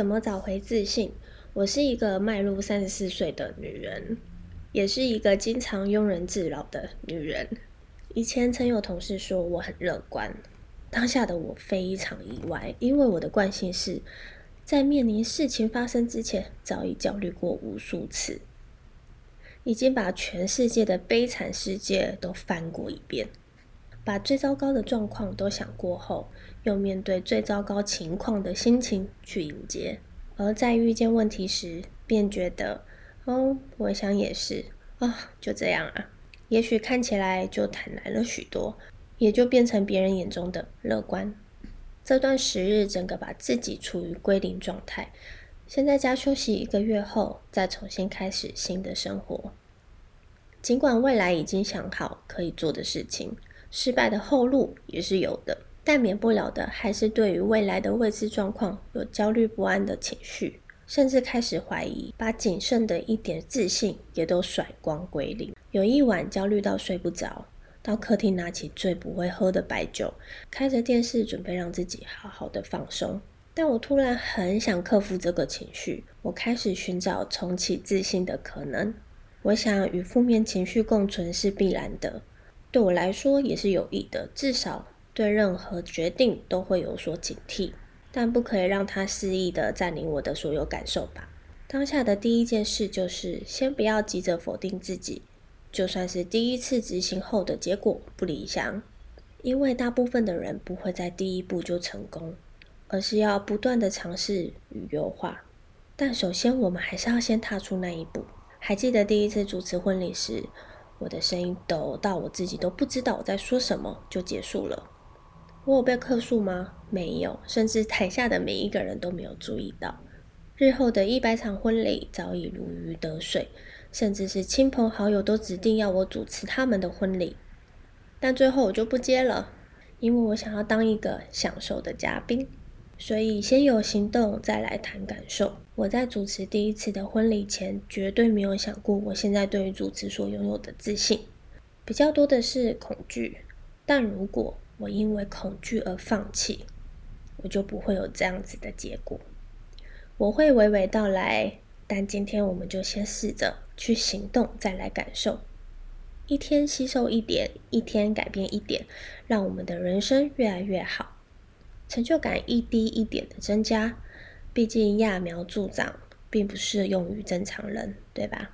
怎么找回自信？我是一个迈入三十四岁的女人，也是一个经常庸人自扰的女人。以前曾有同事说我很乐观，当下的我非常意外，因为我的惯性是在面临事情发生之前，早已焦虑过无数次，已经把全世界的悲惨世界都翻过一遍，把最糟糕的状况都想过后，又面对最糟糕情况的心情去迎接。而在遇见问题时，便觉得，哦，我想也是，啊，就这样啊，也许看起来就坦然了许多，也就变成别人眼中的乐观。这段时日，整个把自己处于归零状态。先在家休息一个月后，再重新开始新的生活。尽管未来已经想好可以做的事情，失败的后路也是有的。但免不了的，还是对于未来的未知状况有焦虑不安的情绪，甚至开始怀疑，把仅剩的一点自信也都甩光归零。有一晚焦虑到睡不着，到客厅拿起最不会喝的白酒，开着电视准备让自己好好的放松。但我突然很想克服这个情绪，我开始寻找重启自信的可能。我想与负面情绪共存是必然的，对我来说也是有益的，至少。对任何决定都会有所警惕，但不可以让它肆意的占领我的所有感受吧。当下的第一件事就是先不要急着否定自己，就算是第一次执行后的结果不理想，因为大部分的人不会在第一步就成功，而是要不断的尝试与优化。但首先我们还是要先踏出那一步。还记得第一次主持婚礼时，我的声音抖到我自己都不知道我在说什么，就结束了。我有被客诉吗？没有，甚至台下的每一个人都没有注意到。日后的一百场婚礼早已如鱼得水，甚至是亲朋好友都指定要我主持他们的婚礼，但最后我就不接了，因为我想要当一个享受的嘉宾。所以先有行动，再来谈感受。我在主持第一次的婚礼前，绝对没有想过我现在对于主持所拥有的自信，比较多的是恐惧。但如果我因为恐惧而放弃，我就不会有这样子的结果。我会娓娓道来，但今天我们就先试着去行动，再来感受。一天吸收一点，一天改变一点，让我们的人生越来越好，成就感一滴一点的增加。毕竟揠苗助长并不适用于正常人，对吧？